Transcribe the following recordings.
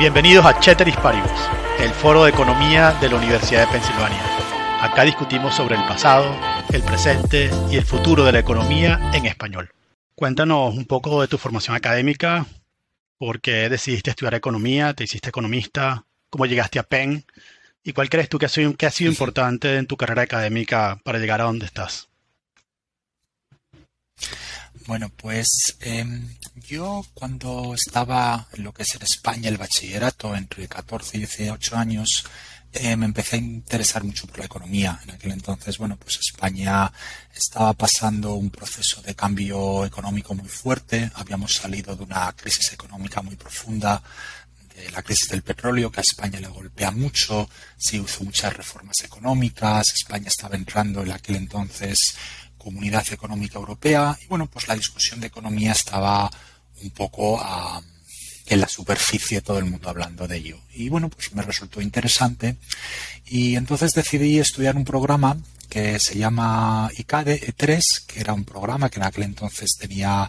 Bienvenidos a Cheteris Paribus, el foro de economía de la Universidad de Pensilvania. Acá discutimos sobre el pasado, el presente y el futuro de la economía en español. Cuéntanos un poco de tu formación académica, por qué decidiste estudiar economía, te hiciste economista, cómo llegaste a Penn y cuál crees tú que ha sido, que ha sido importante en tu carrera académica para llegar a donde estás. Bueno, pues em, yo cuando estaba en lo que es en España el bachillerato, entre 14 y 18 años, eh, me empecé a interesar mucho por la economía. En aquel entonces, bueno, pues España estaba pasando un proceso de cambio económico muy fuerte. Habíamos salido de una crisis económica muy profunda, de la crisis del petróleo, que a España le golpea mucho. Se hizo muchas reformas económicas. España estaba entrando en aquel entonces Comunidad Económica Europea y bueno, pues la discusión de economía estaba un poco en la superficie, todo el mundo hablando de ello. Y bueno, pues me resultó interesante y entonces decidí estudiar un programa que se llama ICADE E3, que era un programa que en aquel entonces tenía,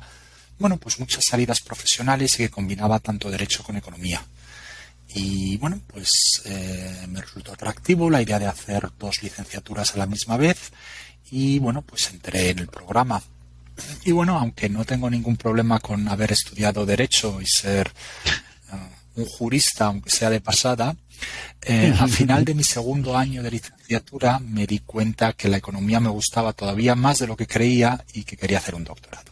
bueno, pues muchas salidas profesionales y que combinaba tanto derecho con economía. Y bueno, pues eh, me resultó atractivo la idea de hacer dos licenciaturas a la misma vez y bueno, pues entré en el programa. Y bueno, aunque no tengo ningún problema con haber estudiado derecho y ser uh, un jurista, aunque sea de pasada, eh, al final de mi segundo año de licenciatura me di cuenta que la economía me gustaba todavía más de lo que creía y que quería hacer un doctorado.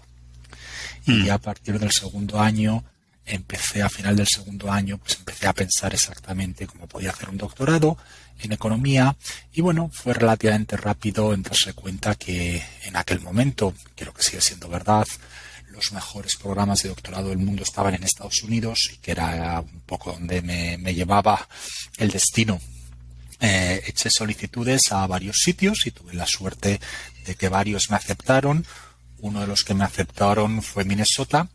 Y mm. a partir del segundo año empecé a final del segundo año, pues empecé a pensar exactamente cómo podía hacer un doctorado en economía y bueno, fue relativamente rápido en darse cuenta que en aquel momento, creo que sigue siendo verdad, los mejores programas de doctorado del mundo estaban en Estados Unidos y que era un poco donde me, llevaba el destino. Eh, eché solicitudes a varios sitios y tuve la suerte de que varios me aceptaron. Uno de los que me aceptaron fue Minnesota.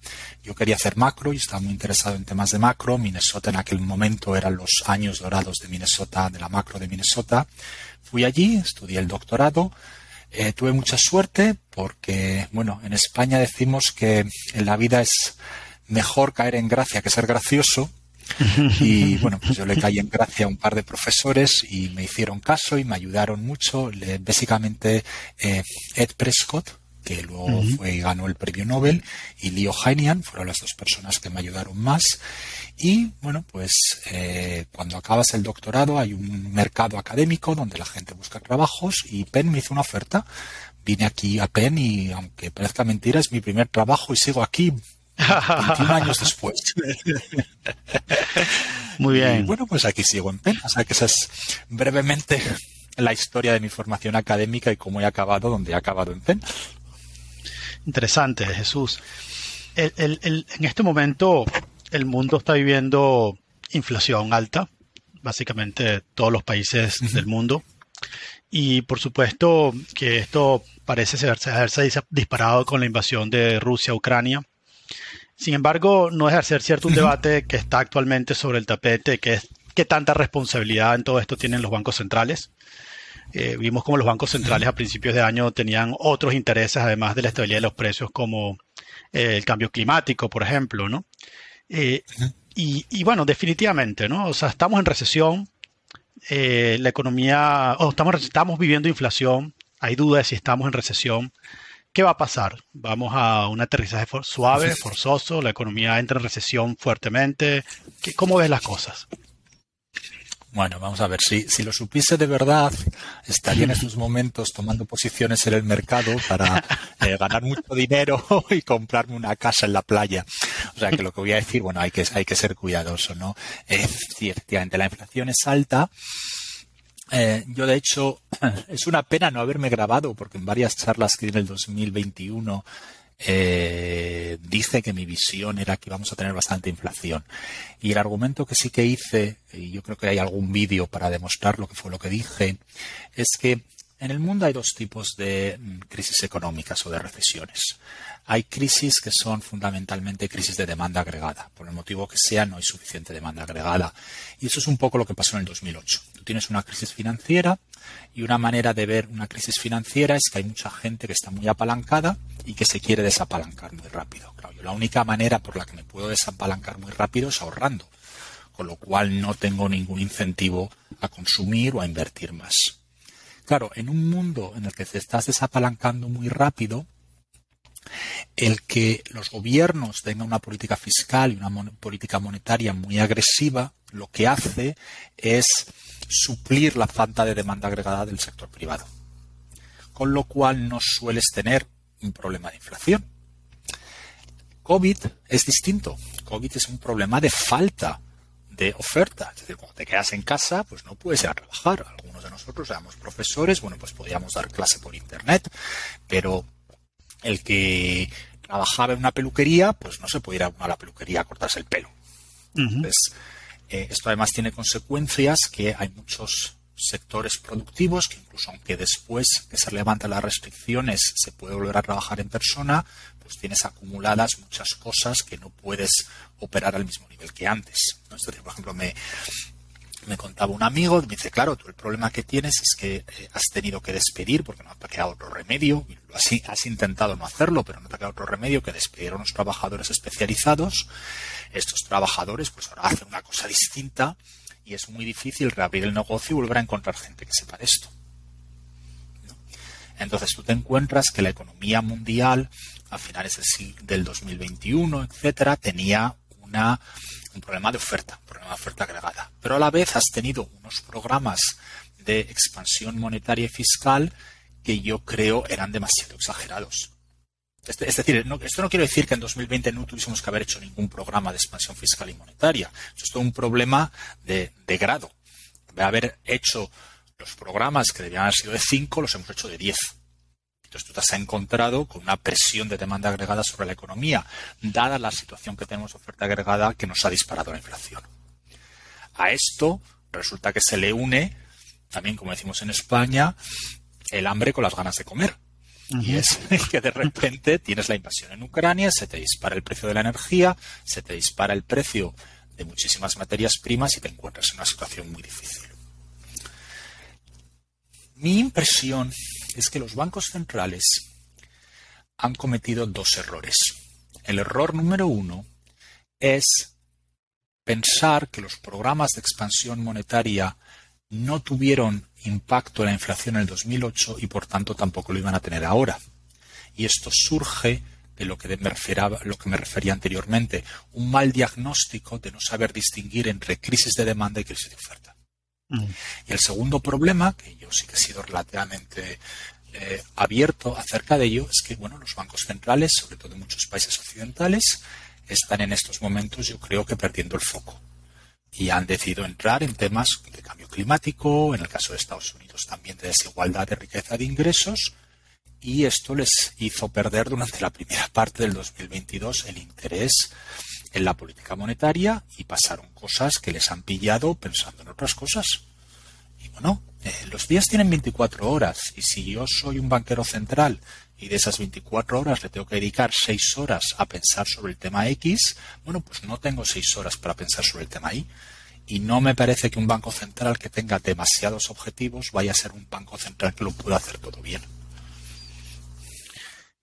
Yo quería hacer macro y estaba muy interesado en temas de macro. Minnesota en aquel momento eran los años dorados de Minnesota, de la macro de Minnesota. Fui allí, estudié el doctorado. Eh, tuve mucha suerte porque, bueno, en España decimos que en la vida es mejor caer en gracia que ser gracioso. Y bueno, pues yo le caí en gracia a un par de profesores y me hicieron caso y me ayudaron mucho. básicamente eh, Ed Prescott, que luego fue y ganó el premio Nobel, y Leo Heinian, fueron las dos personas que me ayudaron más. Y bueno, pues eh, cuando acabas el doctorado hay un mercado académico donde la gente busca trabajos y Penn me hizo una oferta. Vine aquí a Penn y aunque parezca mentira, es mi primer trabajo y sigo aquí 21 años después. Muy bien. bueno, pues aquí sigo en Penn. O sea que esa es brevemente la historia de mi formación académica y cómo he acabado donde he acabado en Penn. Interesante, Jesús. en este momento el mundo está viviendo inflación alta, básicamente todos los países del mundo. Y por supuesto que esto parece haberse disparado con la invasión de Rusia a Ucrania. Sin embargo, no es hacer cierto un debate que está actualmente sobre el tapete, que es qué tanta responsabilidad en todo esto tienen los bancos centrales. Eh, vimos como los bancos centrales a principios de año tenían otros intereses, además de la estabilidad de los precios, como eh, el cambio climático, por ejemplo, ¿no? Eh, y, bueno, definitivamente, ¿no? O sea, estamos en recesión, la economía, o estamos, estamos viviendo inflación, hay dudas de si estamos en recesión. ¿Qué va a pasar? ¿Vamos a un aterrizaje suave, forzoso? ¿La economía entra en recesión fuertemente? ¿Cómo ves las cosas? Bueno, vamos a ver, si, si lo supiese de verdad, estaría en esos momentos tomando posiciones en el mercado para eh, ganar mucho dinero y comprarme una casa en la playa. O sea que lo que voy a decir, bueno, hay que, hay que ser cuidadoso, ¿no? Eh, sí, efectivamente, la inflación es alta. Eh, yo, de hecho, es una pena no haberme grabado, porque en varias charlas que di en el 2021 eh, dice que mi visión era que íbamos a tener bastante inflación. Y el argumento que sí que hice, y yo creo que hay algún vídeo para demostrar lo que fue lo que dije, es que en el mundo hay dos tipos de mm, crisis económicas o de recesiones. Hay crisis que son fundamentalmente crisis de demanda agregada. Por el motivo que sea, no hay suficiente demanda agregada. Y eso es un poco lo que pasó en el 2008. Tú tienes una crisis financiera y una manera de ver una crisis financiera es que hay mucha gente que está muy apalancada y que se quiere desapalancar muy rápido. Claro, la única manera por la que me puedo desapalancar muy rápido es ahorrando. con lo cual no tengo ningún incentivo a consumir o a invertir más. Claro, en un mundo en el que te estás desapalancando muy rápido, el que los gobiernos tengan una política fiscal y una política monetaria muy agresiva, lo que hace es suplir la falta de demanda agregada del sector privado. Con lo cual no sueles tener un problema de inflación. COVID es distinto. COVID es un problema de falta de oferta. Es decir, cuando te quedas en casa, pues no puedes ir a trabajar. Algunos de nosotros éramos profesores, bueno, pues podíamos dar clase por internet, pero el que trabajaba en una peluquería, pues no se puede ir a la peluquería a cortarse el pelo. Entonces, eh, esto además tiene consecuencias que hay muchos sectores productivos que incluso aunque después que se levanten las restricciones se puede volver a trabajar en persona, pues tienes acumuladas muchas cosas que no puedes operar al mismo nivel que antes. ¿no? por ejemplo, me, me contaba un amigo, me dice, claro, tú el problema que tienes es que eh, has tenido que despedir porque no te ha quedado otro remedio, has, has, intentado no hacerlo, pero no te ha quedado otro remedio que despedir a unos trabajadores especializados. Estos trabajadores pues ahora hacen una cosa distinta y es muy difícil reabrir el negocio y volver a encontrar gente que sepa de esto. Entonces tú te encuentras que la economía mundial a finales del, del 2021, etcétera, tenía una un problema de oferta, un problema de oferta agregada. Pero a la vez has tenido unos programas de expansión monetaria y fiscal que yo creo eran demasiado exagerados. Es decir, esto no quiere decir que en 2020 no tuviésemos que haber hecho ningún programa de expansión fiscal y monetaria. Esto es todo un problema de, de grado. De haber hecho los programas que debían haber sido de 5, los hemos hecho de 10. Entonces tú te has encontrado con una presión de demanda agregada sobre la economía, dada la situación que tenemos de oferta agregada que nos ha disparado la inflación. A esto resulta que se le une, también como decimos en España, el hambre con las ganas de comer. Y es que de repente tienes la invasión en Ucrania, se te dispara el precio de la energía, se te dispara el precio de muchísimas materias primas y te encuentras en una situación muy difícil. Mi impresión es que los bancos centrales han cometido dos errores. El error número uno es pensar que los programas de expansión monetaria no tuvieron impacto en la inflación en el 2008 y por tanto tampoco lo iban a tener ahora. Y esto surge de lo que me, refería, lo que me refería anteriormente, un mal diagnóstico de no saber distinguir entre crisis de demanda y crisis de oferta. Y el segundo problema, que yo sí que he sido relativamente eh, abierto acerca de ello, es que bueno, los bancos centrales, sobre todo en muchos países occidentales, están en estos momentos, yo creo que perdiendo el foco. Y han decidido entrar en temas de cambio climático, en el caso de Estados Unidos también de desigualdad de riqueza de ingresos, y esto les hizo perder durante la primera parte del 2022 el interés en la política monetaria y pasaron cosas que les han pillado pensando en otras cosas. Y bueno, eh, los días tienen 24 horas y si yo soy un banquero central y de esas 24 horas le tengo que dedicar 6 horas a pensar sobre el tema X, bueno, pues no tengo 6 horas para pensar sobre el tema Y. Y no me parece que un banco central que tenga demasiados objetivos vaya a ser un banco central que lo pueda hacer todo bien.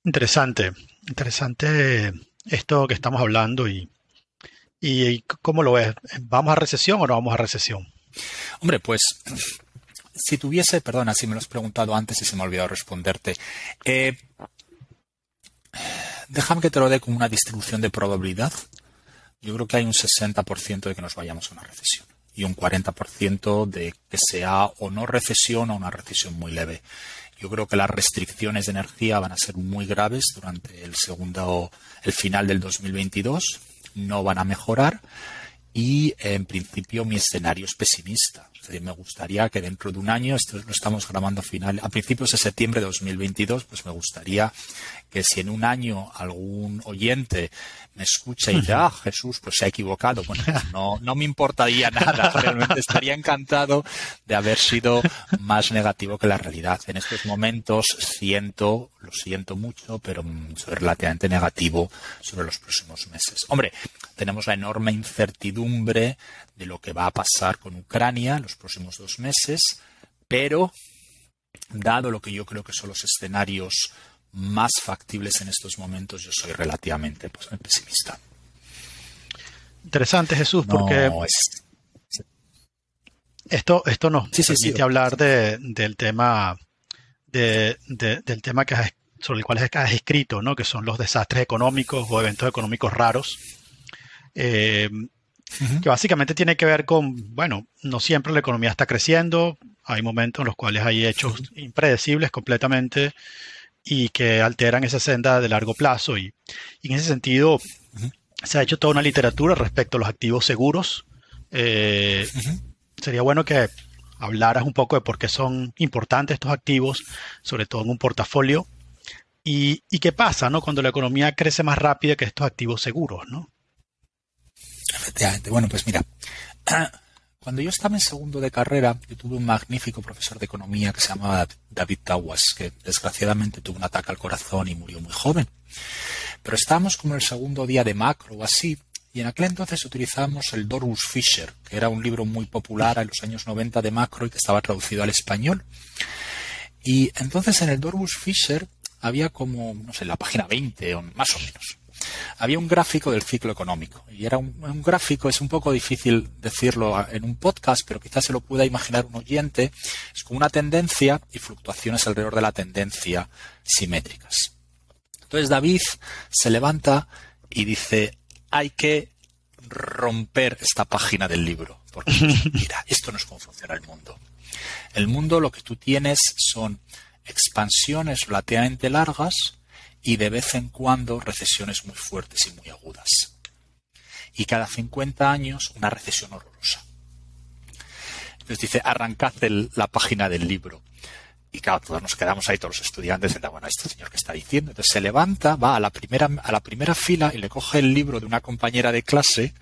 Interesante, interesante esto que estamos hablando y ¿Y cómo lo ves? ¿Vamos a recesión o no vamos a recesión? Hombre, pues si tuviese, perdona si me lo has preguntado antes y se me ha olvidado responderte. Eh, déjame que te lo dé con una distribución de probabilidad. Yo creo que hay un 60% de que nos vayamos a una recesión y un 40% de que sea o no recesión o una recesión muy leve. Yo creo que las restricciones de energía van a ser muy graves durante el segundo, el final del 2022 no van a mejorar y en principio mi escenario es pesimista. me gustaría que dentro de un año, esto lo estamos grabando a final, a principios de septiembre de 2022, pues me gustaría que si en un año algún oyente me escucha y dice, ah, Jesús, pues se ha equivocado. Bueno, pues no, no me importaría nada. Realmente estaría encantado de haber sido más negativo que la realidad. En estos momentos siento, lo siento mucho, pero soy relativamente negativo sobre los próximos meses. Hombre, tenemos la enorme incertidumbre de lo que va a pasar con Ucrania en los próximos dos meses, pero dado lo que yo creo que son los escenarios más factibles en estos momentos, yo soy relativamente pues, pesimista. Interesante, Jesús, porque esto, esto nos permite hablar del tema de, del tema que sobre el cual has escrito, ¿no? que son los desastres económicos o eventos económicos raros. Eh, que básicamente tiene que ver con, bueno, no siempre la economía está creciendo, hay momentos en los cuales hay hechos impredecibles completamente y que alteran esa senda de largo plazo. Y, en ese sentido, se ha hecho toda una literatura respecto a los activos seguros. Eh, sería bueno que hablaras un poco de por qué son importantes estos activos, sobre todo en un portafolio. Y, y qué pasa ¿no? cuando la economía crece más rápido que estos activos seguros, ¿no? Efectivamente. Bueno, pues mira, cuando yo estaba en segundo de carrera, yo tuve un magnífico profesor de economía que se llamaba David Tawas, que desgraciadamente tuvo un ataque al corazón y murió muy joven. Pero estábamos como en el segundo día de macro o así, y en aquel entonces utilizábamos el Dorus Fisher, que era un libro muy popular en los años 90 de macro y que estaba traducido al español. Y entonces en el Dorus Fisher había como, no sé, la página 20 o más o menos había un gráfico del ciclo económico. Y era un, gráfico, es un poco difícil decirlo en un podcast, pero quizás se lo pueda imaginar un oyente. Es como una tendencia y fluctuaciones alrededor de la tendencia simétricas. Entonces David se levanta y dice, hay que romper esta página del libro. Porque, mira, esto no es como funciona el mundo. El mundo lo que tú tienes son expansiones relativamente largas y de vez en cuando recesiones muy fuertes y muy agudas. Y cada 50 años una recesión horrorosa. Entonces dice, arrancad la página del libro. Y claro, todos nos quedamos ahí, todos los estudiantes, y bueno, este señor que está diciendo. Entonces se levanta, va a la primera, a la primera fila y le coge el libro de una compañera de clase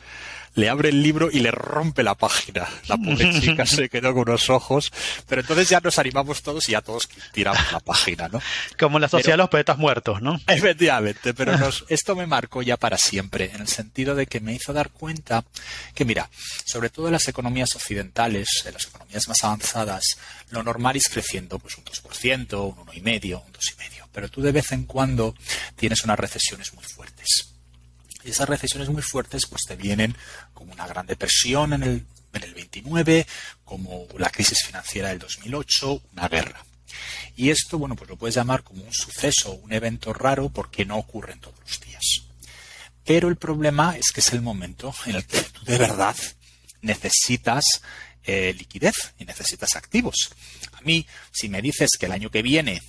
le abre el libro y le rompe la página. La pobre chica se quedó con unos ojos, pero entonces ya nos animamos todos y ya todos tiramos la página, ¿no? Como la sociedad de los poetas muertos, ¿no? Efectivamente, pero esto me marcó ya para siempre, en el sentido de que me hizo dar cuenta que, mira, sobre todo en las economías occidentales, en las economías más avanzadas, lo normal es creciendo pues un 2%, un 1,5%, un 2,5%, pero tú de vez en cuando tienes unas recesiones muy fuertes. Y esas recesiones muy fuertes pues te vienen como una gran depresión en el, en el 29, como la crisis financiera del 2008, una guerra. Y esto, bueno, pues lo puedes llamar como un suceso, un evento raro porque no ocurre en todos los días. Pero el problema es que es el momento en el que tú de verdad necesitas eh, liquidez y necesitas activos. A mí, si me dices que el año que viene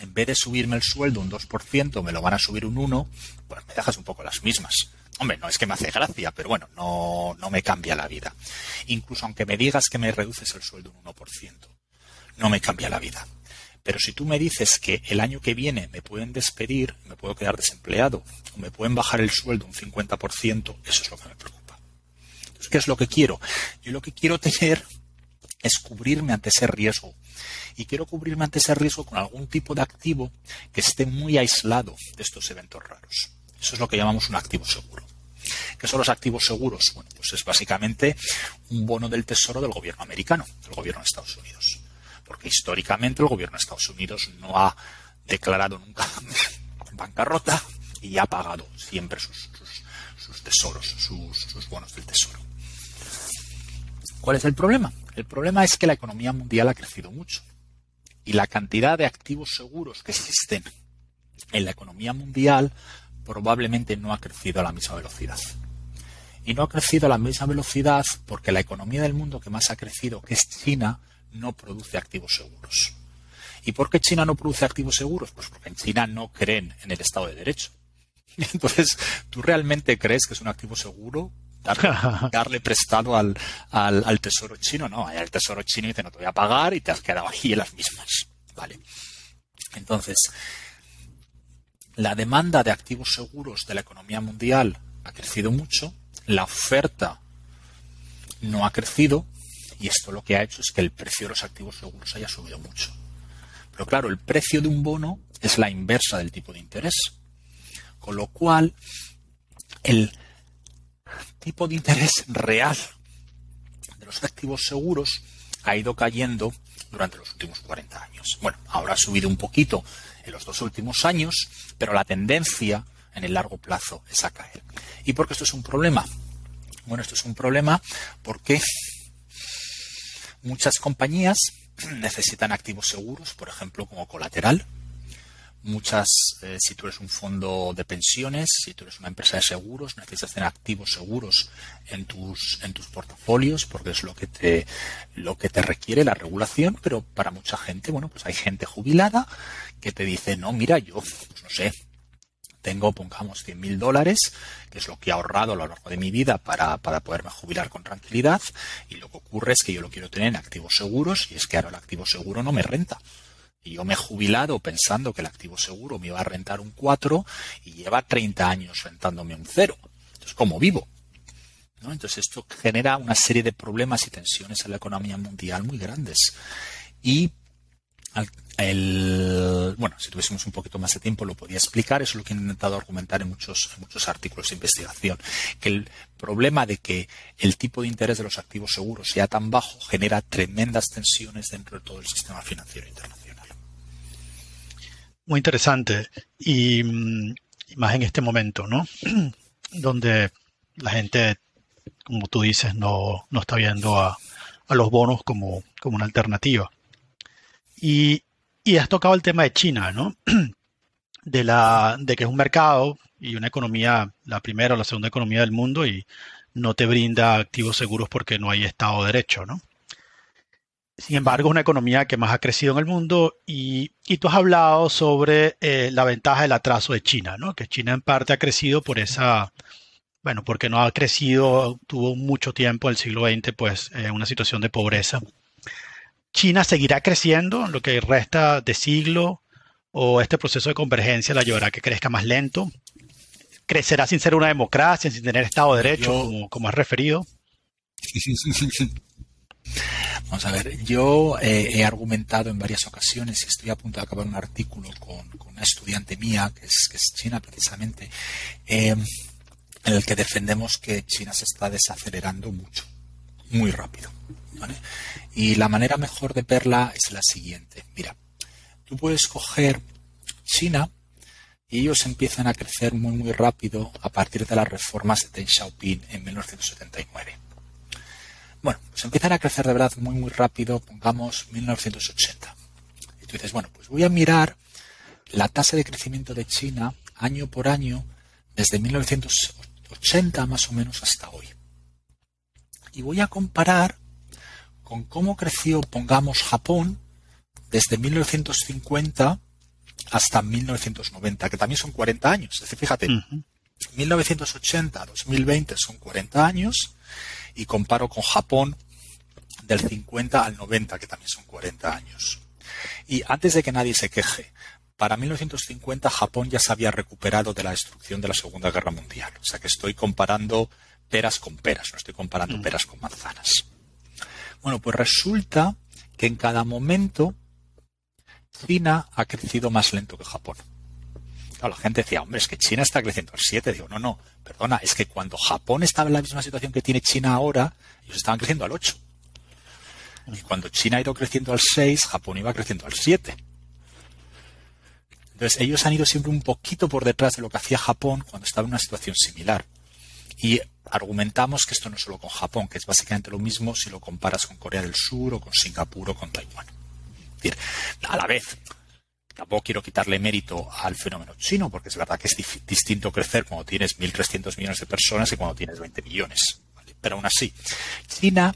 en vez de subirme el sueldo un 2%, me lo van a subir un 1%, pues me dejas un poco las mismas. Hombre, no es que me hace gracia, pero bueno, no, no me cambia la vida. Incluso aunque me digas que me reduces el sueldo un 1%, no me cambia la vida. Pero si tú me dices que el año que viene me pueden despedir, me puedo quedar desempleado, o me pueden bajar el sueldo un 50%, eso es lo que me preocupa. Entonces, ¿qué es lo que quiero? Yo lo que quiero tener es cubrirme ante ese riesgo y quiero cubrirme ante ese riesgo con algún tipo de activo que esté muy aislado de estos eventos raros. Eso es lo que llamamos un activo seguro. ¿Qué son los activos seguros? Bueno, pues es básicamente un bono del tesoro del gobierno americano, del gobierno de Estados Unidos. Porque históricamente el gobierno de Estados Unidos no ha declarado nunca bancarrota y ha pagado siempre sus, tesoros, sus bonos del tesoro. ¿Cuál es el problema? El problema es que la economía mundial ha crecido mucho y la cantidad de activos seguros que existen en la economía mundial probablemente no ha crecido a la misma velocidad. Y no ha crecido a la misma velocidad porque la economía del mundo que más ha crecido, que es China, no produce activos seguros. ¿Y por qué China no produce activos seguros? Pues porque en China no creen en el Estado de Derecho. Entonces, ¿tú realmente crees que es un activo seguro darle, prestado al, al, tesoro chino, no, el tesoro chino dice no te voy a pagar y te has quedado ahí en las mismas. Vale. Entonces, la demanda de activos seguros de la economía mundial ha crecido mucho, la oferta no ha crecido y esto lo que ha hecho es que el precio de los activos seguros haya subido mucho. Pero claro, el precio de un bono es la inversa del tipo de interés. Con lo cual, el tipo de interés real de los activos seguros ha ido cayendo durante los últimos 40 años. Bueno, ahora ha subido un poquito en los dos últimos años, pero la tendencia en el largo plazo es a caer. ¿Y por qué esto es un problema? Bueno, esto es un problema porque Muchas compañías necesitan activos seguros, por ejemplo, como colateral. Muchas, eh, si tú eres un fondo de pensiones, si tú eres una empresa de seguros, necesitas tener activos seguros en tus, en tus portafolios, porque es lo que te, lo que te requiere la regulación, pero para mucha gente, bueno, pues hay gente jubilada que te dice, no, mira, yo, pues no sé, tengo, pongamos, 100 mil dólares, que es lo que he ahorrado a lo largo de mi vida para, para poderme jubilar con tranquilidad, y lo que ocurre es que yo lo quiero tener en activos seguros, y es que ahora el activo seguro no me renta. Y yo me he jubilado pensando que el activo seguro me iba a rentar un 4 y lleva 30 años rentándome un 0. Entonces, ¿cómo vivo? Entonces, esto genera una serie de problemas y tensiones en la economía mundial muy grandes. Y el, bueno, si tuviésemos un poquito más de tiempo lo podía explicar, eso es lo que he intentado argumentar en muchos, muchos artículos de investigación, que el problema de que el tipo de interés de los activos seguros sea tan bajo genera tremendas tensiones dentro de todo el sistema financiero internacional. Muy interesante y, mm, más en este momento, ¿no? Donde la gente, como tú dices, no, no está viendo a, a los bonos como, como una alternativa. Y, y has tocado el tema de China, ¿no? De, la, de que es un mercado y una economía, la primera o la segunda economía del mundo y no te brinda activos seguros porque no hay Estado de Derecho, ¿no? Sin embargo, es una economía que más ha crecido en el mundo y, y tú has hablado sobre eh, la ventaja del atraso de China, ¿no? Que China en parte ha crecido por esa, bueno, porque no ha crecido, tuvo mucho tiempo, el siglo XX, pues, en una situación de pobreza China seguirá creciendo en lo que resta de siglo o este proceso de convergencia la llevará a que crezca más lento. Crecerá sin ser una democracia, sin tener Estado de Derecho, como, como has referido. Vamos a ver, yo eh, he argumentado en varias ocasiones y estoy a punto de acabar un artículo con, una estudiante mía, que es, China precisamente, eh, en el que defendemos que China se está desacelerando mucho, muy rápido. Y la manera mejor de verla es la siguiente. Mira, tú puedes coger China y ellos empiezan a crecer muy muy rápido a partir de las reformas de Deng Xiaoping en 1979. Bueno, pues empiezan a crecer de verdad muy muy rápido, pongamos 1980. Y tú dices, bueno, pues voy a mirar la tasa de crecimiento de China año por año desde 1980 más o menos hasta hoy. Y voy a comparar con cómo creció, pongamos, Japón desde 1950 hasta 1990, que también son 40 años. Es decir, fíjate, 1980 a 2020 son 40 años y comparo con Japón del 50 al 90, que también son 40 años. Y antes de que nadie se queje, para 1950 Japón ya se había recuperado de la destrucción de la Segunda Guerra Mundial. O sea que estoy comparando peras con peras, no estoy comparando peras con manzanas. Bueno, pues resulta que en cada momento China ha crecido más lento que Japón. La gente decía, hombre, es que China está creciendo al 7. Digo, no, no, perdona, es que cuando Japón estaba en la misma situación que tiene China ahora, ellos estaban creciendo al 8. Y cuando China ha ido creciendo al 6, Japón iba creciendo al 7. Entonces, ellos han ido siempre un poquito por detrás de lo que hacía Japón cuando estaba en una situación similar. Y argumentamos que esto no es solo con Japón, que es básicamente lo mismo si lo comparas con Corea del Sur o con Singapur o con Taiwán. A la vez, tampoco quiero quitarle mérito al fenómeno chino, porque es verdad que es distinto crecer cuando tienes 1.300 millones de personas y cuando tienes 20 millones. Pero aún así, China,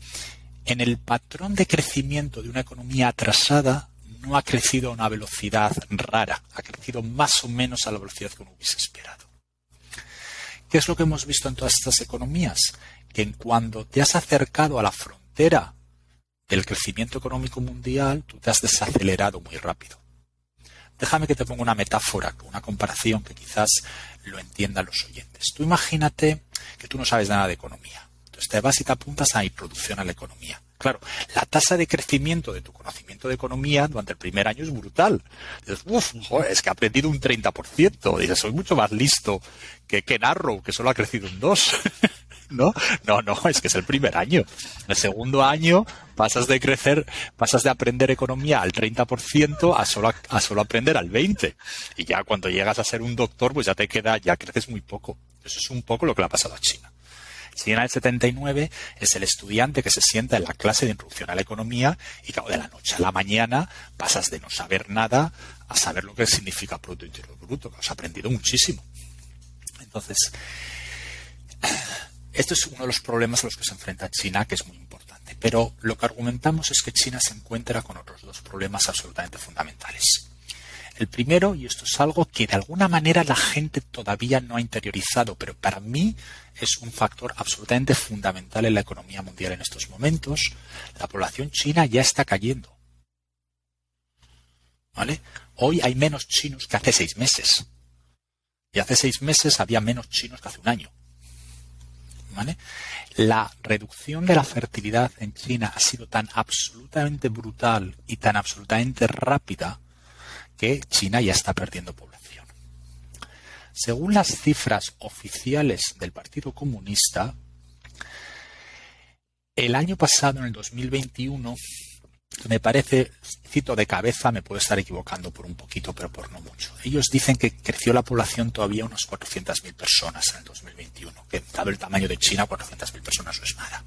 en el patrón de crecimiento de una economía atrasada, no ha crecido a una velocidad rara, ha crecido más o menos a la velocidad que uno hubiese esperado. ¿Qué es lo que hemos visto en todas estas economías? Que en cuando te has acercado a la frontera del crecimiento económico mundial, tú te has desacelerado muy rápido. Déjame que te ponga una metáfora, una comparación que quizás lo entiendan los oyentes. Tú imagínate que tú no sabes nada de economía. Entonces te vas y te apuntas a introducción a la economía. Claro, la tasa de crecimiento de tu conocimiento de economía durante el primer año es brutal. Dices, uff, es que ha aprendido un 30%. Dices, soy mucho más listo que, que Narrow, que solo ha crecido un 2%. ¿No? No, no, es que es el primer año. El segundo año pasas de crecer, pasas de aprender economía al 30% a solo, a solo aprender al 20%. Y ya cuando llegas a ser un doctor, pues ya te queda, ya creces muy poco. Eso es un poco lo que le ha pasado a China. China del 79 es el estudiante que se sienta en la clase de introducción a la economía y que de la noche a la mañana pasas de no saber nada a saber lo que significa Producto Interior Bruto, que has aprendido muchísimo. Entonces, esto es uno de los problemas a los que se enfrenta China, que es muy importante. Pero lo que argumentamos es que China se encuentra con otros dos problemas absolutamente fundamentales. El primero, y esto es algo que de alguna manera la gente todavía no ha interiorizado, pero para mí es un factor absolutamente fundamental en la economía mundial en estos momentos, la población china ya está cayendo. ¿Vale? Hoy hay menos chinos que hace seis meses. Y hace seis meses había menos chinos que hace un año. La reducción de la fertilidad en China ha sido tan absolutamente brutal y tan absolutamente rápida que China ya está perdiendo población. Según las cifras oficiales del Partido Comunista, el año pasado, en el 2021, me parece, cito de cabeza, me puedo estar equivocando por un poquito, pero por no mucho. Ellos dicen que creció la población todavía unas 400.000 personas en el 2021, que dado el tamaño de China, 400.000 personas no es nada.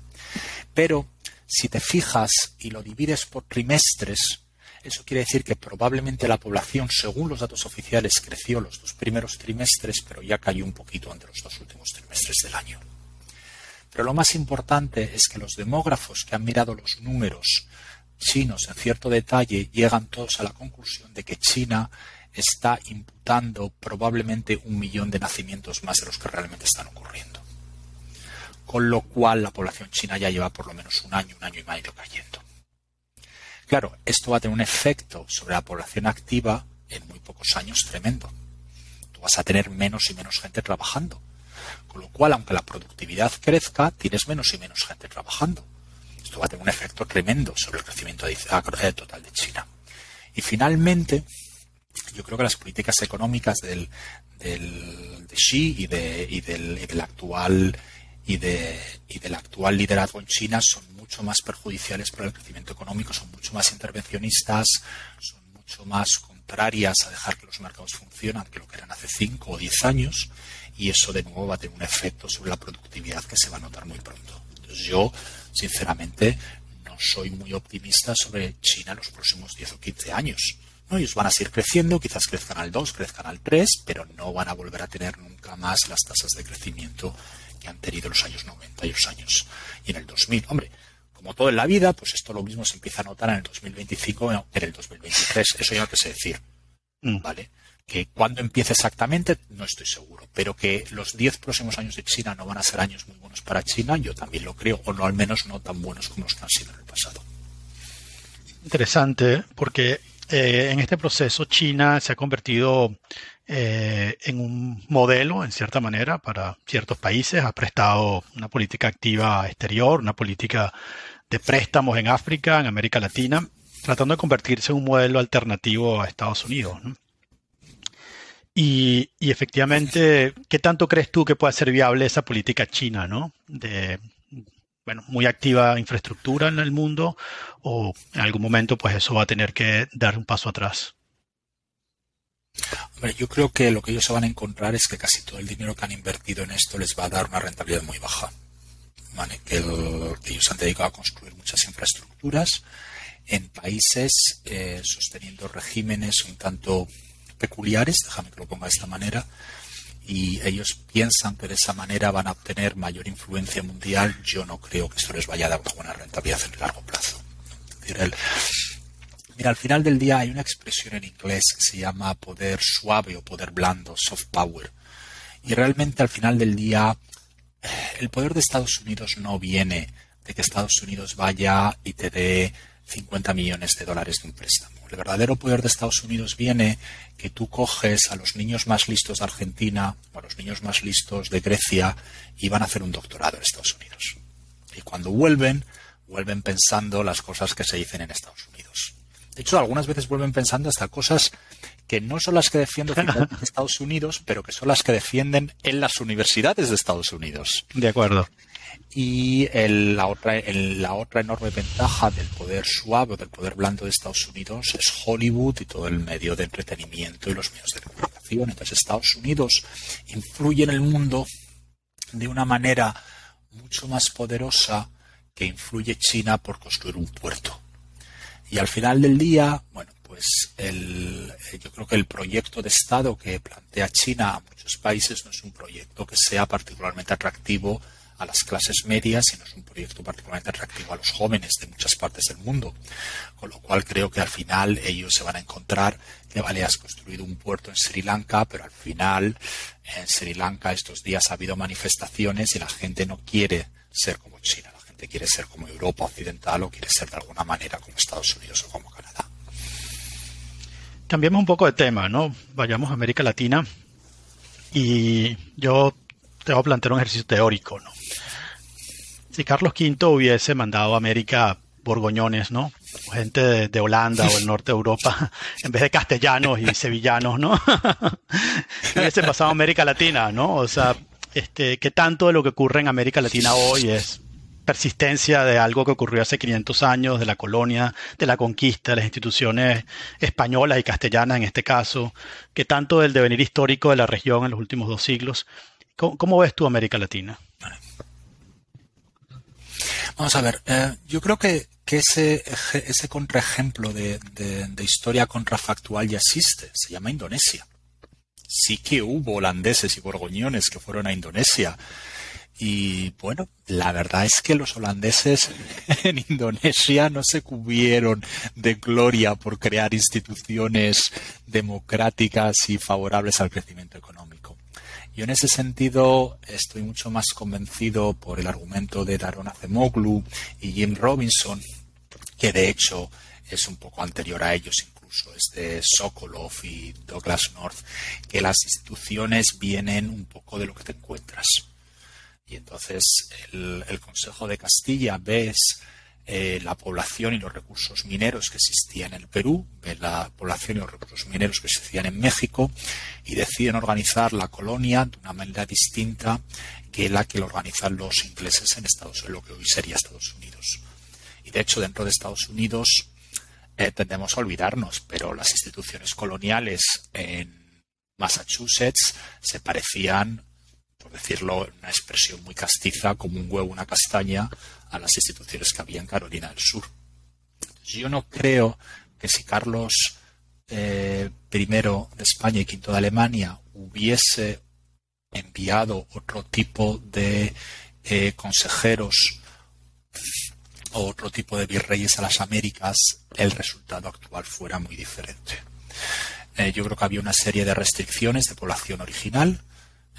Pero si te fijas y lo divides por trimestres, eso quiere decir que probablemente la población, según los datos oficiales, creció los dos primeros trimestres, pero ya cayó un poquito entre los dos últimos trimestres del año. Pero lo más importante es que los demógrafos que han mirado los números chinos en cierto detalle llegan todos a la conclusión de que China está imputando probablemente un millón de nacimientos más de los que realmente están ocurriendo. Con lo cual la población china ya lleva por lo menos un año, un año y medio cayendo. Claro, esto va a tener un efecto sobre la población activa en muy pocos años tremendo. Tú vas a tener menos y menos gente trabajando. Con lo cual, aunque la productividad crezca, tienes menos y menos gente trabajando. Esto va a tener un efecto tremendo sobre el crecimiento total de China. Y finalmente, yo creo que las políticas económicas del, de Xi y, de, y, del, actual y, de, y del actual liderazgo en China son mucho más perjudiciales para el crecimiento económico, son mucho más intervencionistas, son mucho más contrarias a dejar que los mercados funcionen que lo que eran hace 5 o 10 años y eso de nuevo va a tener un efecto sobre la productividad que se va a notar muy pronto. Entonces yo, sinceramente, no soy muy optimista sobre China los próximos 10 o 15 años. ¿no? Ellos van a seguir creciendo, quizás crezcan al 2, crezcan al 3, pero no van a volver a tener nunca más las tasas de crecimiento que han tenido los años 90 y los años y en el 2000. Hombre, como todo en la vida, pues esto lo mismo se empieza a notar en el 2025 que en el 2023. Eso ya no te sé decir. Mm. ¿Vale? Que cuando empiece exactamente, no estoy seguro. Pero que los 10 próximos años de China no van a ser años muy buenos para China, yo también lo creo, o no al menos no tan buenos como los que han sido en el pasado. Interesante, porque eh, en este proceso China se ha convertido eh, en un modelo, en cierta manera, para ciertos países. Ha prestado una política activa exterior, una política de préstamos en África, en América Latina, tratando de convertirse en un modelo alternativo a Estados Unidos. Y, efectivamente, ¿qué tanto crees tú que pueda ser viable esa política china, ¿no? De, bueno, muy activa infraestructura en el mundo, o en algún momento, pues eso va a tener que dar un paso atrás. yo creo que lo que ellos se van a encontrar es que casi todo el dinero que han invertido en esto les va a dar una rentabilidad muy baja que, ellos han dedicado a construir muchas infraestructuras en países eh, sosteniendo regímenes un tanto peculiares, déjame que lo ponga de esta manera, y ellos piensan que de esa manera van a obtener mayor influencia mundial. Yo no creo que esto les vaya a dar una buena rentabilidad en el largo plazo. mira, al final del día hay una expresión en inglés que se llama poder suave o poder blando, soft power. Y realmente al final del día el poder de Estados Unidos no viene de que Estados Unidos vaya y te dé 50 millones de dólares de un préstamo. El verdadero poder de Estados Unidos viene que tú coges a los niños más listos de Argentina o a los niños más listos de Grecia y van a hacer un doctorado en Estados Unidos. Y cuando vuelven, vuelven pensando las cosas que se dicen en Estados Unidos. De hecho, algunas veces vuelven pensando hasta cosas que no son las que defienden Estados Unidos, pero que son las que defienden en las universidades de Estados Unidos. De acuerdo. Y la, otra, la otra enorme ventaja del poder suave o del poder blando de Estados Unidos es Hollywood y todo el medio de entretenimiento y los medios de comunicación. Entonces Estados Unidos influye en el mundo de una manera mucho más poderosa que influye China por construir un puerto. Y al final del día, bueno, pues el, yo creo que el proyecto de Estado que plantea China a muchos países no es un proyecto que sea particularmente atractivo a las clases medias y no es un proyecto particularmente atractivo a los jóvenes de muchas partes del mundo. Con lo cual creo que al final ellos se van a encontrar que vale, has construido un puerto en Sri Lanka, pero al final en Sri Lanka estos días ha habido manifestaciones y la gente no quiere ser como China, la gente quiere ser como Europa Occidental o quiere ser de alguna manera como Estados Unidos o como Canadá. Cambiemos un poco de tema, ¿no? Vayamos a América Latina y yo te voy a plantear un ejercicio teórico, ¿no? Si Carlos V hubiese mandado a América borgoñones, ¿no? Gente de, Holanda o el norte de Europa, en vez de castellanos y sevillanos, ¿no? hubiese pasado a América Latina, ¿no? O sea, este, ¿qué tanto de lo que ocurre en América Latina hoy es persistencia de algo que ocurrió hace 500 años, de la colonia, de la conquista, de las instituciones españolas y castellanas en este caso, ¿Qué tanto del devenir histórico de la región en los últimos dos siglos. ¿Cómo, ves tú América Latina? Vamos a ver, eh, yo creo que, ese, ese contraejemplo de, historia contrafactual ya existe, se llama Indonesia. Sí que hubo holandeses y borgoñones que fueron a Indonesia. Y bueno, la verdad es que los holandeses en Indonesia no se cubrieron de gloria por crear instituciones democráticas y favorables al crecimiento económico. Yo en ese sentido estoy mucho más convencido por el argumento de Daron Acemoglu y Jim Robinson, que de hecho es un poco anterior a ellos incluso, es de Sokolov y Douglas North, que las instituciones vienen un poco de lo que te encuentras. Y entonces el, Consejo de Castilla ves eh, la población y los recursos mineros que existían en el Perú, la población y los recursos mineros que existían en México y deciden organizar la colonia de una manera distinta que la que lo organizan los ingleses en Estados Unidos, lo que hoy sería Estados Unidos. Y de hecho dentro de Estados Unidos eh, tendemos a olvidarnos, pero las instituciones coloniales en Massachusetts se parecían por decirlo en una expresión muy castiza, como un huevo, una castaña, a las instituciones que había en Carolina del Sur. Yo no creo que si Carlos eh, I de España y V de Alemania hubiese enviado otro tipo de eh, consejeros o otro tipo de virreyes a las Américas, el resultado actual fuera muy diferente. Eh, yo creo que había una serie de restricciones de población original,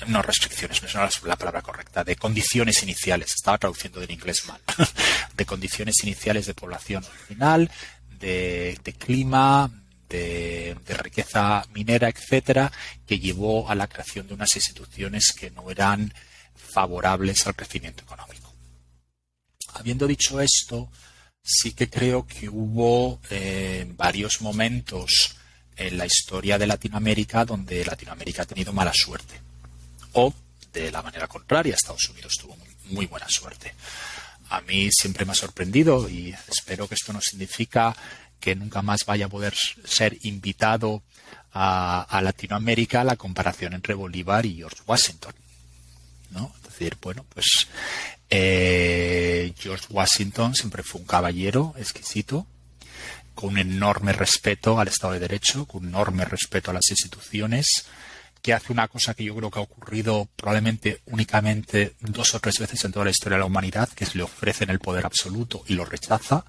no restricciones, no es la palabra correcta, de condiciones iniciales, estaba traduciendo del inglés mal, de condiciones iniciales de población original, de, clima, de, riqueza minera, etcétera, que llevó a la creación de unas instituciones que no eran favorables al crecimiento económico. Habiendo dicho esto, sí que creo que hubo eh, varios momentos en la historia de Latinoamérica donde Latinoamérica ha tenido mala suerte o de la manera contraria, Estados Unidos tuvo muy, buena suerte. A mí siempre me ha sorprendido y espero que esto no significa que nunca más vaya a poder ser invitado a, Latinoamérica la comparación entre Bolívar y George Washington. ¿no? Es decir, bueno, pues eh, George Washington siempre fue un caballero exquisito, con un enorme respeto al Estado de Derecho, con un enorme respeto a las instituciones, que hace una cosa que yo creo que ha ocurrido probablemente únicamente dos o tres veces en toda la historia de la humanidad, que es le ofrecen el poder absoluto y lo rechaza.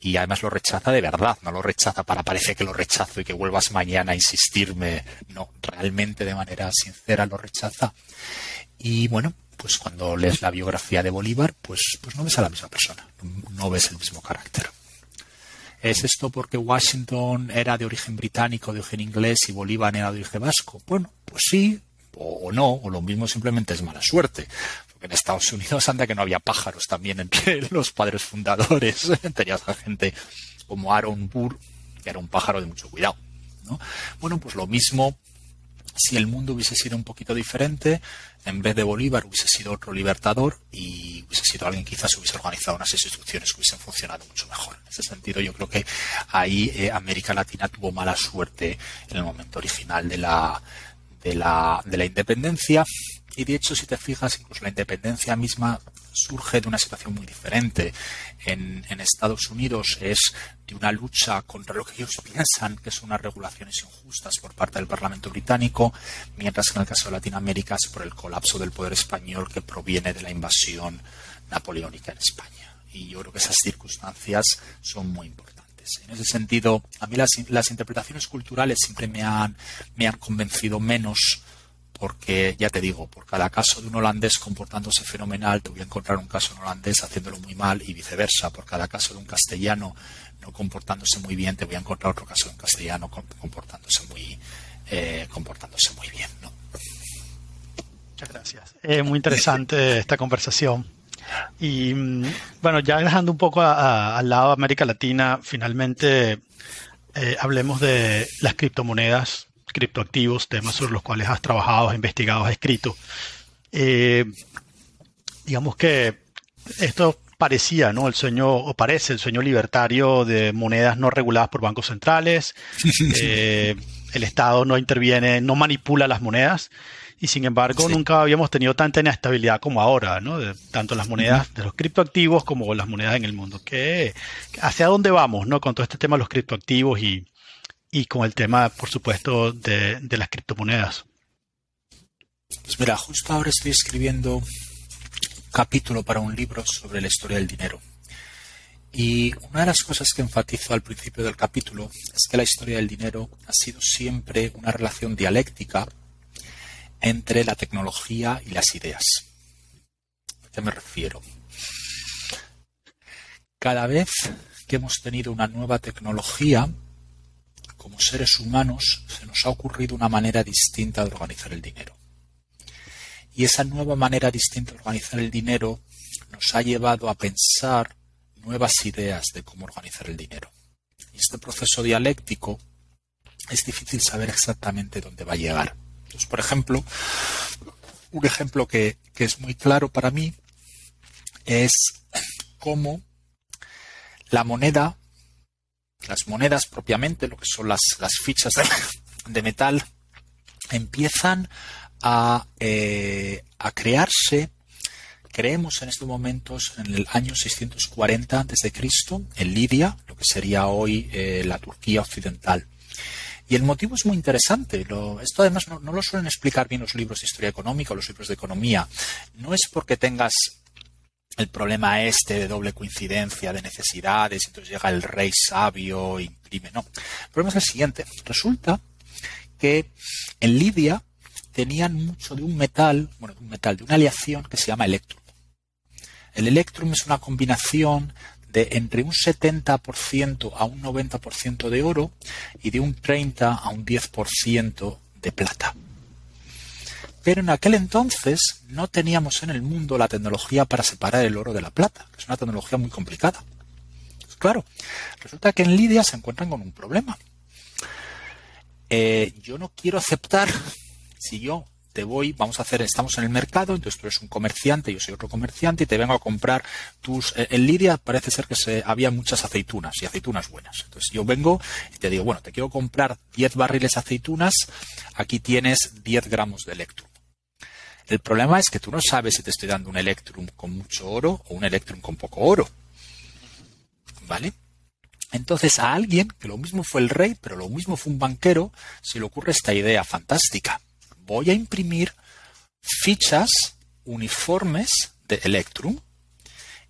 Y además lo rechaza de verdad, no lo rechaza para parecer que lo rechazo y que vuelvas mañana a insistirme. No, realmente de manera sincera lo rechaza. Y bueno, pues cuando lees la biografía de Bolívar, pues, pues no ves a la misma persona, no ves el mismo carácter. ¿Es esto porque Washington era de origen británico, de origen inglés y Bolívar era de origen vasco? Bueno, pues sí, o, no, o lo mismo simplemente es mala suerte. Porque en Estados Unidos anda que no había pájaros también entre los padres fundadores. Tenías a gente como Aaron Burr, que era un pájaro de mucho cuidado. ¿no? Bueno, pues lo mismo si el mundo hubiese sido un poquito diferente, en vez de Bolívar hubiese sido otro libertador y hubiese sido alguien quizás hubiese organizado unas instituciones que hubiesen funcionado mucho mejor. En ese sentido, yo creo que ahí eh, América Latina tuvo mala suerte en el momento original de la de la, de la independencia. Y de hecho, si te fijas, incluso la independencia misma surge de una situación muy diferente. En, Estados Unidos es de una lucha contra lo que ellos piensan que son unas regulaciones injustas por parte del Parlamento británico, mientras que en el caso de Latinoamérica es por el colapso del poder español que proviene de la invasión napoleónica en España. Y yo creo que esas circunstancias son muy importantes. En ese sentido, a mí las, las interpretaciones culturales siempre me han, me han convencido menos porque ya te digo, por cada caso de un holandés comportándose fenomenal, te voy a encontrar un caso en holandés haciéndolo muy mal y viceversa. Por cada caso de un castellano no comportándose muy bien, te voy a encontrar otro caso de un castellano comportándose muy, eh, comportándose muy bien. ¿no? Muchas gracias. Eh, muy interesante esta conversación. Y mm, bueno, ya dejando un poco al lado de América Latina, finalmente eh, hablemos de las criptomonedas, criptoactivos, temas sobre los cuales has trabajado, has investigado, has escrito. Eh, digamos que esto parecía, ¿no? El sueño, o parece el sueño libertario de monedas no reguladas por bancos centrales. Eh, el Estado no interviene, no manipula las monedas y sin embargo nunca habíamos tenido tanta inestabilidad como ahora, ¿no? De, tanto las monedas de los criptoactivos como las monedas en el mundo. ¿Qué, ¿Hacia dónde vamos, no? Con todo este tema de los criptoactivos y, y con el tema, por supuesto, de, las criptomonedas. Pues mira, justo ahora estoy escribiendo un capítulo para un libro sobre la historia del dinero. Y una de las cosas que enfatizo al principio del capítulo es que la historia del dinero ha sido siempre una relación dialéctica entre la tecnología y las ideas. ¿A qué me refiero? Cada vez que hemos tenido una nueva tecnología, como seres humanos, se nos ha ocurrido una manera distinta de organizar el dinero. Y esa nueva manera distinta de organizar el dinero nos ha llevado a pensar nuevas ideas de cómo organizar el dinero. Y este proceso dialéctico es difícil saber exactamente dónde va a llegar por ejemplo, un ejemplo que, es muy claro para mí es cómo la moneda, las monedas propiamente, lo que son las, fichas de, metal, empiezan a, eh, a crearse creemos en estos momentos en el año 640 a.C. en Lidia, lo que sería hoy eh, la Turquía occidental. Y el motivo es muy interesante. esto además no, lo suelen explicar bien los libros de historia económica o los libros de economía. No es porque tengas el problema este de doble coincidencia de necesidades, entonces llega el rey sabio imprime. No. El problema es el siguiente. Resulta que en Lidia tenían mucho de un metal, bueno, de un metal, de una aleación que se llama electrum. El electrum es una combinación de entre un 70% a un 90% de oro y de un 30 a un 10% de plata. Pero en aquel entonces no teníamos en el mundo la tecnología para separar el oro de la plata, que es una tecnología muy complicada. Pues claro, resulta que en Lidia se encuentran con un problema. Eh, yo no quiero aceptar, si yo te voy, vamos a hacer, estamos en el mercado, entonces tú eres un comerciante, yo soy otro comerciante y te vengo a comprar tus, eh, en Lidia parece ser que se, había muchas aceitunas y aceitunas buenas. Entonces yo vengo y te digo, bueno, te quiero comprar 10 barriles de aceitunas, aquí tienes 10 gramos de Electrum. El problema es que tú no sabes si te estoy dando un Electrum con mucho oro o un Electrum con poco oro. ¿Vale? Entonces a alguien, que lo mismo fue el rey, pero lo mismo fue un banquero, se le ocurre esta idea fantástica voy a imprimir fichas uniformes de Electrum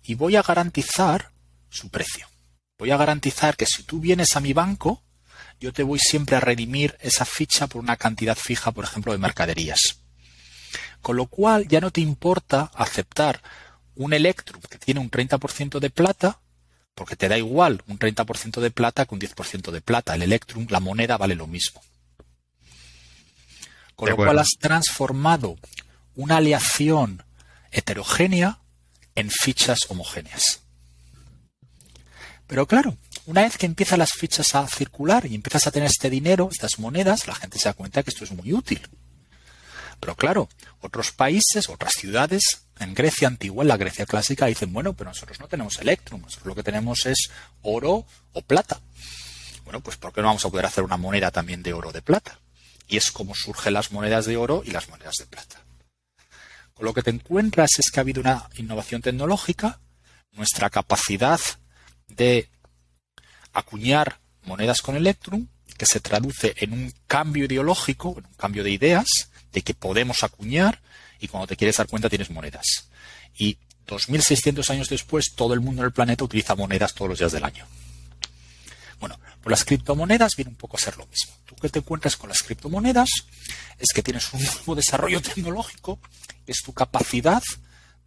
y voy a garantizar su precio. Voy a garantizar que si tú vienes a mi banco, yo te voy siempre a redimir esa ficha por una cantidad fija, por ejemplo, de mercaderías. Con lo cual ya no te importa aceptar un Electrum que tiene un 30% de plata, porque te da igual un 30% de plata que un 10% de plata. El Electrum, la moneda, vale lo mismo. Con lo cual has transformado una aleación heterogénea en fichas homogéneas. Pero claro, una vez que empiezan las fichas a circular y empiezas a tener este dinero, estas monedas, la gente se da cuenta que esto es muy útil. Pero claro, otros países, otras ciudades, en Grecia antigua, en la Grecia clásica, dicen, bueno, pero nosotros no tenemos electrum, nosotros lo que tenemos es oro o plata. Bueno, pues ¿por qué no vamos a poder hacer una moneda también de oro o de plata? Y es como surgen las monedas de oro y las monedas de plata. Con lo que te encuentras es que ha habido una innovación tecnológica, nuestra capacidad de acuñar monedas con Electrum, que se traduce en un cambio ideológico, en un cambio de ideas, de que podemos acuñar y cuando te quieres dar cuenta tienes monedas. Y 2.600 años después, todo el mundo en el planeta utiliza monedas todos los días del año. Bueno, pues las criptomonedas viene un poco a ser lo mismo. Tú que te encuentras con las criptomonedas es que tienes un nuevo desarrollo tecnológico, es tu capacidad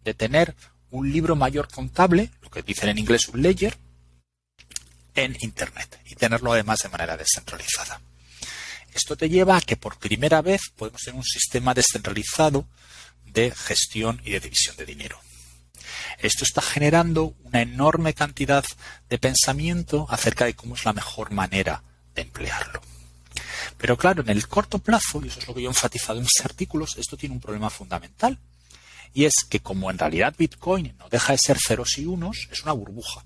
de tener un libro mayor contable, lo que dicen en inglés un ledger, en Internet y tenerlo además de manera descentralizada. Esto te lleva a que por primera vez podemos tener un sistema descentralizado de gestión y de división de dinero. Esto está generando una enorme cantidad de pensamiento acerca de cómo es la mejor manera de emplearlo. Pero claro, en el corto plazo, y eso es lo que yo he enfatizado en mis artículos, esto tiene un problema fundamental. Y es que como en realidad Bitcoin no deja de ser ceros y unos, es una burbuja.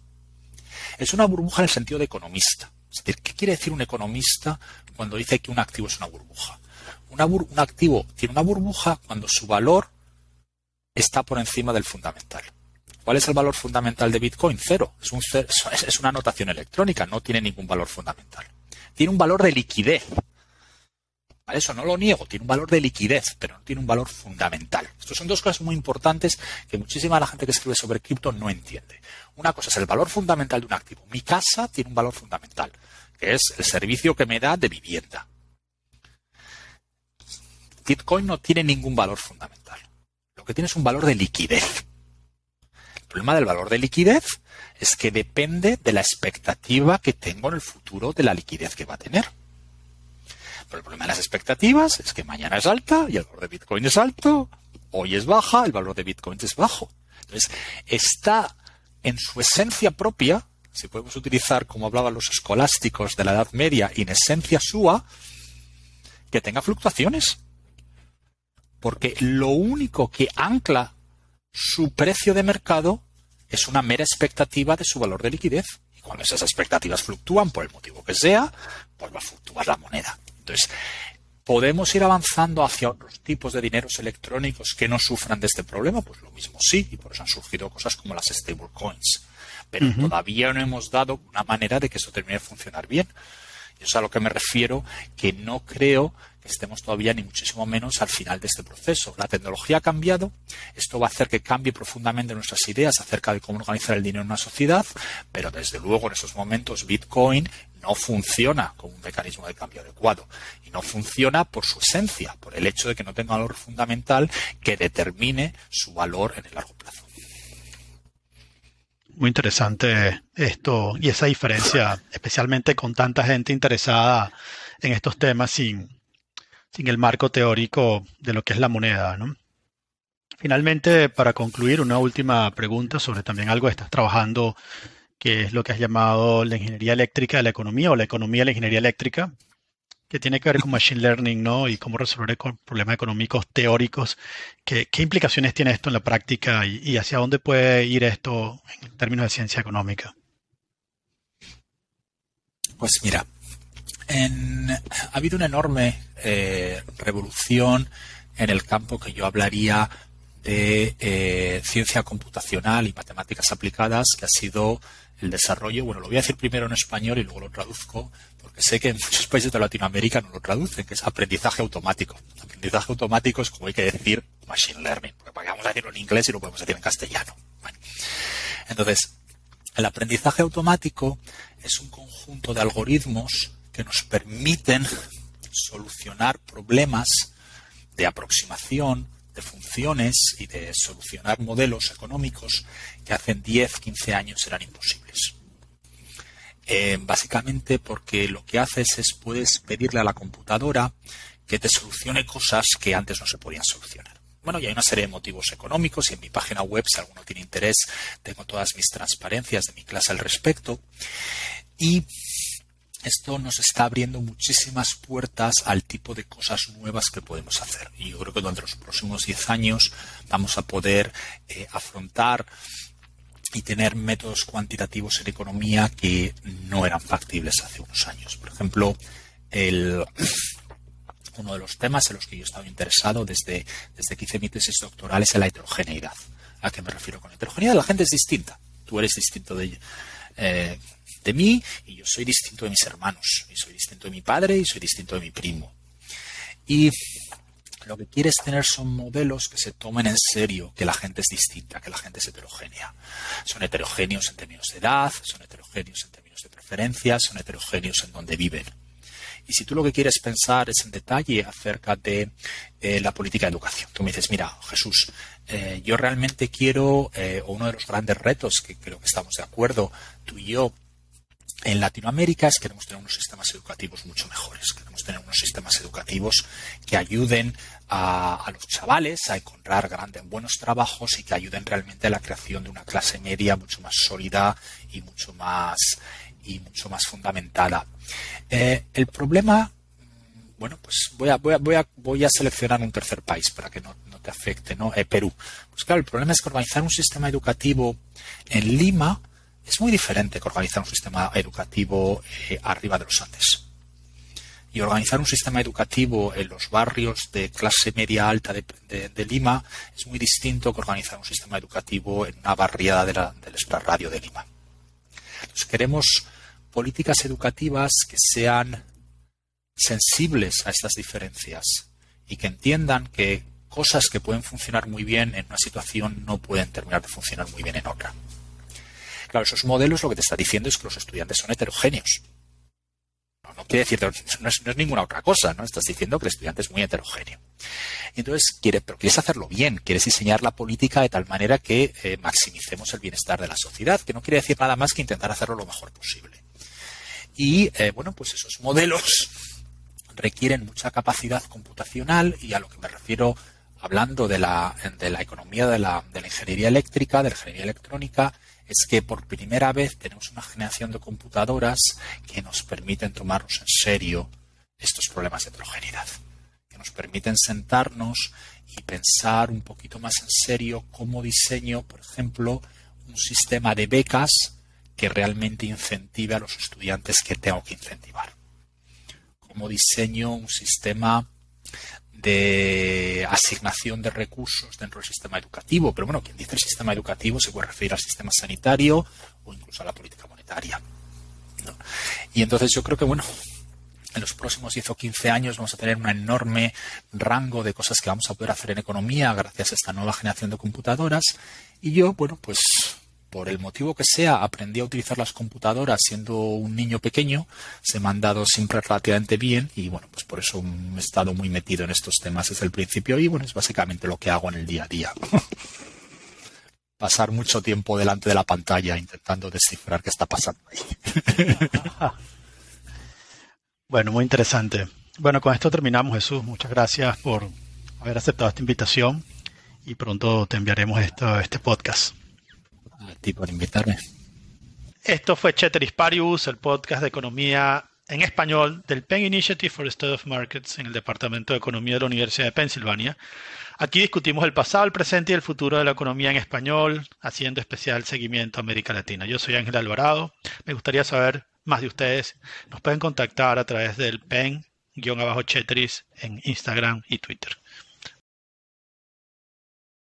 Es una burbuja en el sentido de economista. Es decir, ¿qué quiere decir un economista cuando dice que un activo es una burbuja? un activo tiene una burbuja cuando su valor está por encima del fundamental. ¿Cuál es el valor fundamental de Bitcoin? Cero. Es, un es una notación electrónica, no tiene ningún valor fundamental. Tiene un valor de liquidez. Eso no lo niego, tiene un valor de liquidez, pero no tiene un valor fundamental. Estas son dos cosas muy importantes que muchísima de la gente que escribe sobre cripto no entiende. Una cosa es el valor fundamental de un activo. Mi casa tiene un valor fundamental, que es el servicio que me da de vivienda. Bitcoin no tiene ningún valor fundamental. Lo que tiene es un valor de liquidez. El problema del valor de liquidez es que depende de la expectativa que tengo en el futuro de la liquidez que va a tener. Pero el problema de las expectativas es que mañana es alta y el valor de Bitcoin es alto, hoy es baja, el valor de Bitcoin es bajo. Entonces, está en su esencia propia, si podemos utilizar como hablaban los escolásticos de la Edad Media, en esencia sua, que tenga fluctuaciones. Porque lo único que ancla su precio de mercado es una mera expectativa de su valor de liquidez. Y cuando esas expectativas fluctúan, por el motivo que sea, pues va a fluctuar la moneda. Entonces, ¿Podemos ir avanzando hacia otros tipos de dineros electrónicos que no sufran de este problema? Pues lo mismo sí, y por eso han surgido cosas como las stablecoins. Pero todavía no hemos dado una manera de que eso termine de funcionar bien. Y eso es a lo que me refiero, que no creo que estemos todavía ni muchísimo menos al final de este proceso. La tecnología ha cambiado, esto va a hacer que cambie profundamente nuestras ideas acerca de cómo organizar el dinero en una sociedad, pero desde luego en esos momentos Bitcoin no funciona como un mecanismo de cambio adecuado y no funciona por su esencia, por el hecho de que no tenga valor fundamental que determine su valor en el largo plazo. Muy interesante esto y esa diferencia, especialmente con tanta gente interesada en estos temas sin, sin el marco teórico de lo que es la moneda. Finalmente, para concluir, una última pregunta sobre también algo que estás trabajando que es lo que has llamado la ingeniería eléctrica de la economía o la economía de la ingeniería eléctrica, que tiene que ver con machine learning, ¿no? Y cómo resolver problemas económicos teóricos. ¿Qué, implicaciones tiene esto en la práctica y, hacia dónde puede ir esto en términos de ciencia económica? Pues mira, ha habido una enorme eh, revolución en el campo que yo hablaría de eh, ciencia computacional y matemáticas aplicadas, que ha sido el desarrollo, bueno, lo voy a decir primero en español y luego lo traduzco, sé que en muchos países de Latinoamérica no lo traducen, que es aprendizaje automático. Aprendizaje automático es como hay que decir machine learning, porque vamos a decirlo en inglés y lo podemos decir en castellano. Entonces, el aprendizaje automático es un conjunto de algoritmos que nos permiten solucionar problemas de aproximación, de funciones y de solucionar modelos económicos que hace 10, 15 años eran imposibles. Eh, básicamente porque lo que haces es puedes pedirle a la computadora que te solucione cosas que antes no se podían solucionar. Bueno, y hay una serie de motivos económicos y en mi página web, si alguno tiene interés, tengo todas mis transparencias de mi clase al respecto. Y esto nos está abriendo muchísimas puertas al tipo de cosas nuevas que podemos hacer. Y yo creo que durante los próximos 10 años vamos a poder eh, afrontar y tener métodos cuantitativos en economía que no eran factibles hace unos años. Por ejemplo, el, uno de los temas en los que yo he estado interesado desde, desde que hice mi tesis doctoral es la heterogeneidad. ¿A qué me refiero con heterogeneidad? La gente es distinta. Tú eres distinto de, eh, de mí y yo soy distinto de mis hermanos. Y soy distinto de mi padre y soy distinto de mi primo. Y lo que quieres tener son modelos que se tomen en serio que la gente es distinta, que la gente es heterogénea. Son heterogéneos en términos de edad, son heterogéneos en términos de preferencias, son heterogéneos en donde viven. Y si tú lo que quieres pensar es en detalle acerca de eh, la política de educación, tú me dices, mira, Jesús, eh, yo realmente quiero, eh, uno de los grandes retos que creo que estamos de acuerdo, tú y yo, en Latinoamérica es que queremos tener unos sistemas educativos mucho mejores. Queremos tener unos sistemas educativos que ayuden a, los chavales a encontrar grandes, buenos trabajos y que ayuden realmente a la creación de una clase media mucho más sólida y mucho más y mucho más fundamentada. Eh, el problema, bueno, pues voy a, voy a, voy a, voy a seleccionar un tercer país para que no, no te afecte, ¿no? Eh, Perú. Pues claro, el problema es que organizar un sistema educativo en Lima es muy diferente que organizar un sistema educativo eh, arriba de los Andes. Y organizar un sistema educativo en los barrios de clase media alta de, Lima es muy distinto que organizar un sistema educativo en una barriada del extrarradio de Lima. Entonces queremos políticas educativas que sean sensibles a estas diferencias y que entiendan que cosas que pueden funcionar muy bien en una situación no pueden terminar de funcionar muy bien en otra. Claro, esos modelos lo que te está diciendo es que los estudiantes son heterogéneos. No, quiere decir, no es, ninguna otra cosa, ¿no? Estás diciendo que el estudiante es muy heterogéneo. entonces, pero quieres hacerlo bien, quieres diseñar la política de tal manera que eh, maximicemos el bienestar de la sociedad, que no quiere decir nada más que intentar hacerlo lo mejor posible. Y, eh, bueno, pues esos modelos requieren mucha capacidad computacional y a lo que me refiero hablando de la, economía de la ingeniería eléctrica, de la ingeniería electrónica, es que por primera vez tenemos una generación de computadoras que nos permiten tomarnos en serio estos problemas de heterogeneidad, que nos permiten sentarnos y pensar un poquito más en serio cómo diseño, por ejemplo, un sistema de becas que realmente incentive a los estudiantes que tengo que incentivar. Cómo diseño un sistema de asignación de recursos dentro del sistema educativo. Pero bueno, quien dice el sistema educativo se puede referir al sistema sanitario o incluso a la política monetaria. Y entonces yo creo que, bueno, en los próximos 10 o 15 años vamos a tener un enorme rango de cosas que vamos a poder hacer en economía gracias a esta nueva generación de computadoras. Y yo, bueno, pues por el motivo que sea, aprendí a utilizar las computadoras siendo un niño pequeño, se me han dado siempre relativamente bien y bueno, pues por eso he estado muy metido en estos temas desde el principio y bueno, es básicamente lo que hago en el día a día. Pasar mucho tiempo delante de la pantalla intentando descifrar qué está pasando ahí. bueno, muy interesante. Bueno, con esto terminamos, Jesús. Muchas gracias por haber aceptado esta invitación y pronto te enviaremos este podcast a ti por invitarme. Esto fue Ceteris Paribus, el podcast de economía en español del Penn Initiative for the Study of Markets en el Departamento de Economía de la Universidad de Pensilvania. Aquí discutimos el pasado, el presente y el futuro de la economía en español, haciendo especial seguimiento a América Latina. Yo soy Ángel Alvarado. Me gustaría saber más de ustedes. Nos pueden contactar a través del pen-chetris en Instagram y Twitter.